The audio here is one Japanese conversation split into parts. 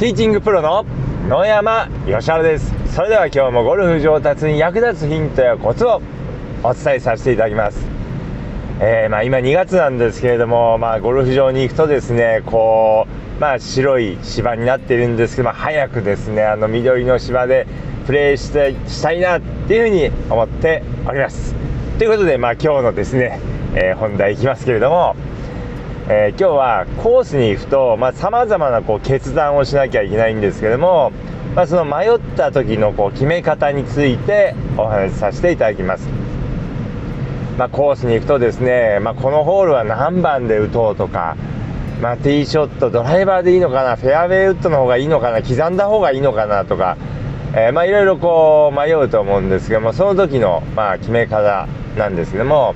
ティーチングプロの野山義原です。それでは今日もゴルフ上達に役立つヒントやコツをお伝えさせていただきます。えー、まあ、今2月なんですけれども、まあ、ゴルフ場に行くとですねこう、まあ、白い芝になっているんですけど、まあ、早くですねあの緑の芝でプレーしてしたいなっていうふうに思っております。ということで、まあ、今日のですね、えー、本題いきますけれども、えー、今日はコースに行くとさまざ、まなこう決断をしなきゃいけないんですけども、まあ、その迷った時のこう決め方についてお話しさせていただきます。まあ、コースに行くとですね、まあ、このホールは何番で打とうとか、まあ、ティーショットドライバーでいいのかなフェアウェイウッドの方がいいのかな刻んだ方がいいのかなとか、えー、まあいろいろこう迷うと思うんですけどもその時のまあ決め方なんですけども、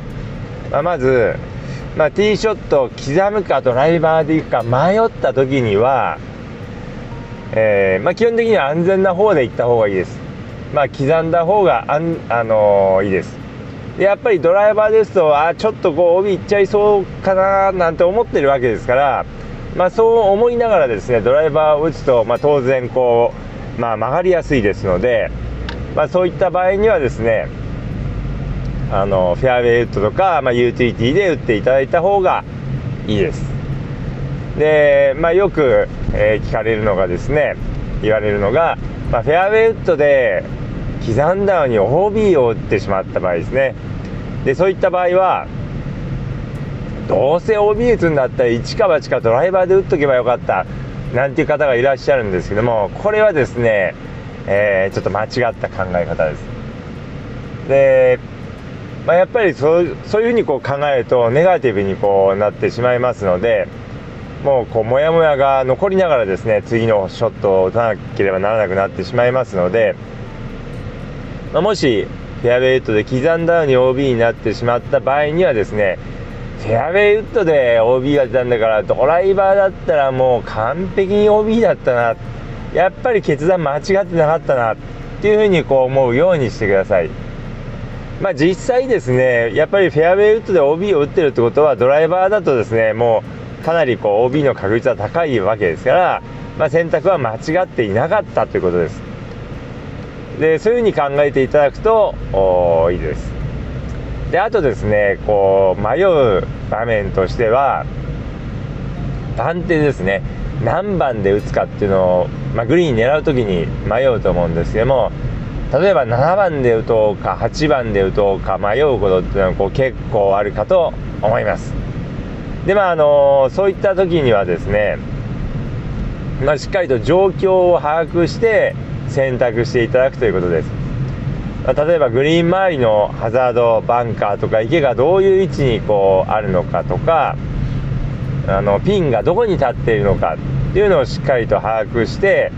まあ、まず、まあ、ティーショットを刻むかドライバーでいくか迷った時には、えー、まあ、基本的には安全な方で行った方がいいです。まあ、刻んだ方があん、あのー、いいです。でやっぱりドライバーですとあちょっとこう帯いっちゃいそうかななんて思ってるわけですから、まあ、そう思いながらですねドライバーを打つと、ま、当然こう、まあ、曲がりやすいですので、ま、そういった場合にはですねあのフェアウェイウッドとか、まあ、ユーティリティで打っていただいた方がいいです。で、まあ、よく、えー、聞かれるのがですね言われるのが、まあ、フェアウェイウッドで刻んだのに OB を打ってしまった場合ですね。でそういった場合はどうせ OB 打つんだったら一か八かドライバーで打っとけばよかったなんていう方がいらっしゃるんですけどもこれはですね、えー、ちょっと間違った考え方です。でまあ、やっぱりそうそういうふうにこう考えるとネガティブにこうなってしまいますのでもうこうモヤモヤが残りながらですね次のショットを打たなければならなくなってしまいますので、まあ、もしフェアウェイウッドで刻んだのに OB になってしまった場合にはですねフェアウェイウッドで OB が出たんだからドライバーだったらもう完璧に OB だったなやっぱり決断間違ってなかったなっていうふうにこう思うようにしてください。まあ、実際ですねやっぱりフェアウェイウッドで OB を打ってるってことはドライバーだとですねもうかなりこう OB の確率は高いわけですから、まあ、選択は間違っていなかったということです。でそういうふうに考えていただくといいです。であとですねこう迷う場面としては番手ですね。何番で打つかっていうのを、まあ、グリーン狙う時に迷うと思うんですけども例えば7番で打とうか8番で打とうか迷うことっていうのはこう結構あるかと思います。でまああのそういった時にはですね、まあ、しっかりと状況を把握して選択していただくということです、ま、例えばグリーン周りのハザードバンカーとか池がどういう位置にこうあるのかとかあのピンがどこに立っているのかっていうのをしっかりと把握して、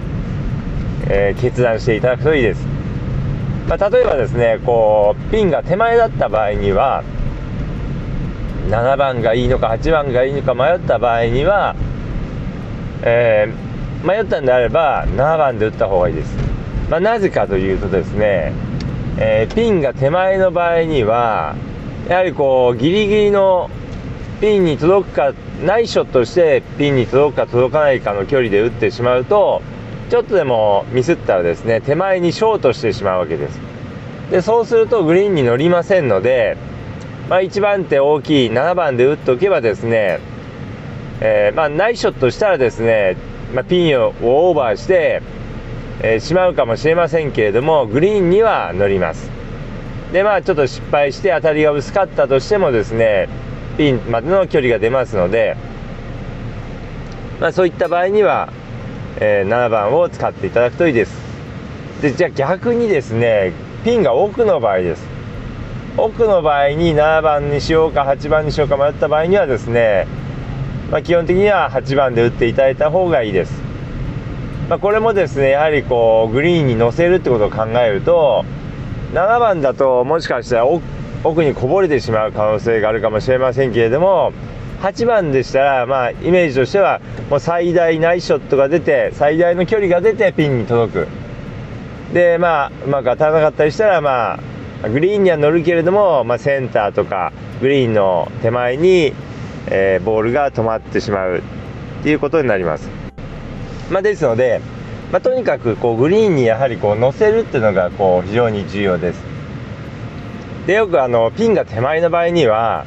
えー、決断していただくといいです。まあ、例えばですねこうピンが手前だった場合には7番がいいのか8番がいいのか迷った場合には、えー、迷ったんであれば7番で打った方がいいです、まあ、なぜかというとですね、えー、ピンが手前の場合にはやはりこうギリギリのピンに届くかナイショットしてピンに届くか届かないかの距離で打ってしまうとちょっとでもミスったらですね手前にショートしてしまうわけです。でそうするとグリーンに乗りませんので、まあ、1番手大きい7番で打っておけばですね、えー、まあ、ナイショットしたらですね、まあ、ピンをオーバーして、えー、しまうかもしれませんけれどもグリーンには乗ります。でまあちょっと失敗して当たりが薄かったとしてもですねピンまでの距離が出ますので、まあ、そういった場合にはえー、7番を使っていただくといいです。でじゃあ逆にですねピンが奥の場合です。奥の場合に7番にしようか8番にしようか迷った場合にはですね、まあ、基本的には8番で打っていただいた方がいいです、まあ、これもですねやはりこうグリーンに乗せるってことを考えると7番だともしかしたら奥にこぼれてしまう可能性があるかもしれませんけれども8番でしたら、まあ、イメージとしてはもう最大ナイスショットが出て最大の距離が出てピンに届く。でまあうまく当たらなかったりしたらまあグリーンには乗るけれども、まあ、センターとかグリーンの手前に、えー、ボールが止まってしまうっていうことになります。まあ、ですので、まあ、とにかくこうグリーンにやはりこう乗せるっていうのがこう非常に重要です。でよくあのピンが手前の場合には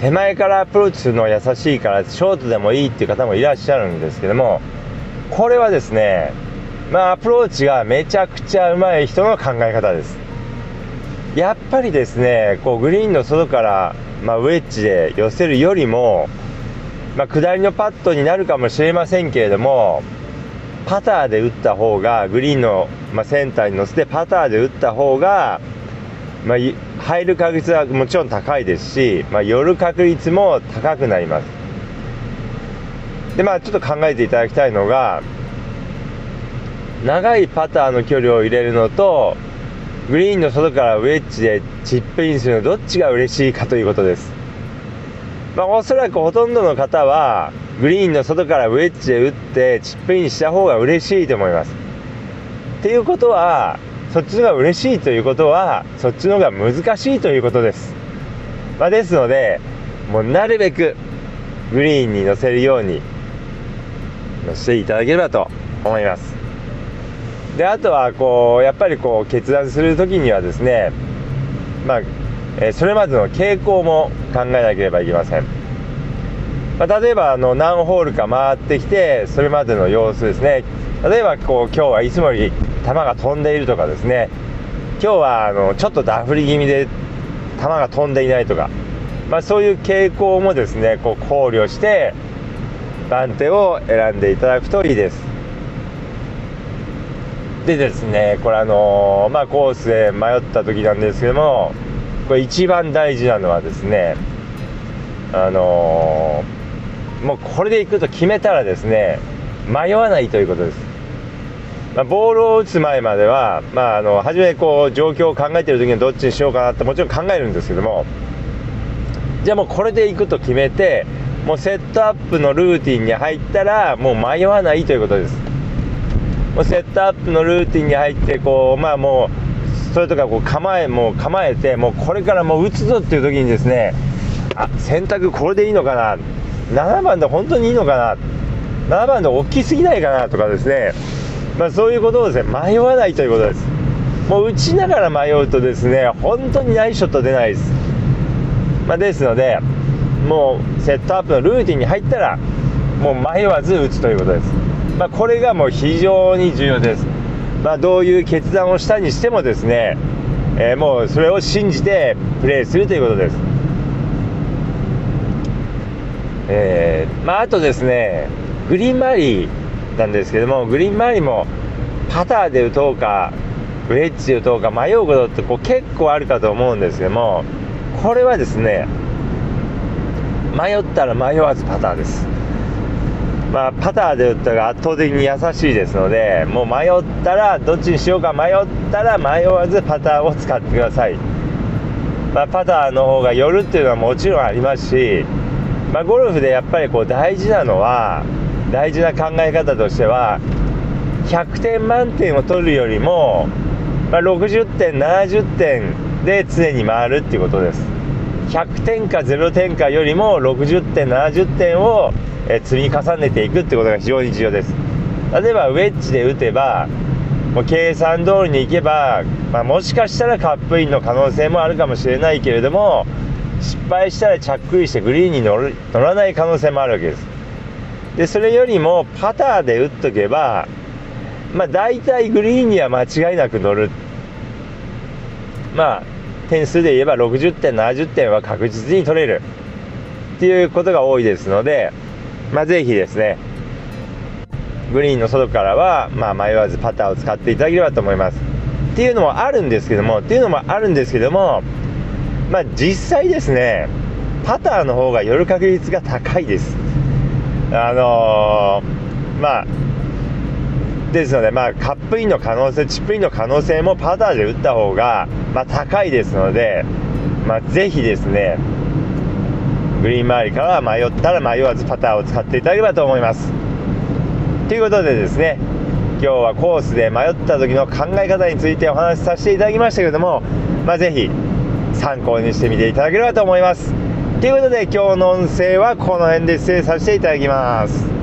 手前からアプローチするのは優しいからショートでもいいっていう方もいらっしゃるんですけどもこれはですねまあアプローチがめちゃくちゃうまい人の考え方です。やっぱりですねこうグリーンの外から、まあ、ウェッジで寄せるよりも、まあ、下りのパットになるかもしれませんけれどもパターで打った方がグリーンの、まあ、センターに乗せてパターで打った方が、まあ、入る確率はもちろん高いですし、まあ、寄る確率も高くなりますでまあちょっと考えていただきたいのが長いパターの距離を入れるのとグリーンの外からウェッジでチップインするのどっちが嬉しいかということです。まあ、おそらくほとんどの方はグリーンの外からウェッジで打ってチップインした方が嬉しいと思います。っていうことはそっちのが嬉しいということはそっちの方が難しいということです。まあ、ですのでもうなるべくグリーンに乗せるように乗せていただければと思います。であとはこうやっぱりこう決断する時にはですねまあ、えそれまでの傾向も考えなければいけません、まあ、例えばあの何ホールか回ってきてそれまでの様子ですね例えばこう今日はいつもより球が飛んでいるとかですね。今日はあのちょっとダフり気味で球が飛んでいないとか、まあ、そういう傾向もですねこう考慮して番手を選んでいただくといいです。でですねこれあの、まあコースで迷った時なんですけどもこれ一番大事なのはですねあの、もうこれでいくと決めたらですね迷わないということです、まあ、ボールを打つ前までは、まあ、あの初めこう状況を考えてる時にどっちにしようかなってもちろん考えるんですけどもじゃあもうこれでいくと決めてもうセットアップのルーティンに入ったらもう迷わないということです。もうセットアップのルーティンに入ってこうまあもうそれとかこう構えもう構えてもうこれからもう打つぞっていう時にですねあ選択これでいいのかな？7番で本当にいいのかな？7番で大きすぎないかな？とかですね。まあそういうことをですね迷わないということです。もう打ちながら迷うとですね本当にナイスショット出ないです。まあ、ですのでもうセットアップのルーティンに入ったらもう迷わず打つということです。まあ、これがもう非常に重要です、まあ、どういう決断をしたにしてもですね、えー、もうそれを信じてプレーするということです、えー、まあ、あとですねグリーン周りなんですけどもグリーン周りもパターで打とうかウェッジで打とうか迷うことってこう結構あるかと思うんですけどもこれはですね迷ったら迷わずパターです。まあ、パターで打ったら圧倒的に優しいですのでもう迷ったらどっちにしようか迷ったら迷わずパターを使ってください、まあ、パターの方が寄るっていうのはもちろんありますし、まあ、ゴルフでやっぱりこう大事なのは大事な考え方としては100点満点を取るよりも、まあ、60点70点で常に回るっていうことです。100点か0点かよりも60点70点を積み重ねていくってことが非常に重要です。例えばウェッジで打てばもう計算通りにいけば、まあ、もしかしたらカップインの可能性もあるかもしれないけれども失敗したら着くりしてグリーンに乗る乗らない可能性もあるわけです。でそれよりもパターで打っとけばまあ大体グリーンには間違いなく乗るまあ点数で言えば60点70点は確実に取れるっていうことが多いですのでまあ、ぜひですね、グリーンの外からは、まあ、迷わずパターを使っていただければと思います。っていうのもあるんですけども、っていうのもあるんですけども、まあ、実際ですね、パターの方が寄る確率が高いです。あのー、まあ、ですので、まあ、カップインの可能性、チップインの可能性もパターで打った方が、まあ、高いですので、まあ、ぜひですね、グリーン周りから迷ったら迷わずパターを使っていただければと思います。ということでですね今日はコースで迷った時の考え方についてお話しさせていただきましたけれどもまあ、ぜひ参考にしてみていただければと思います。ということで今日の音声はこの辺で失礼させていただきます。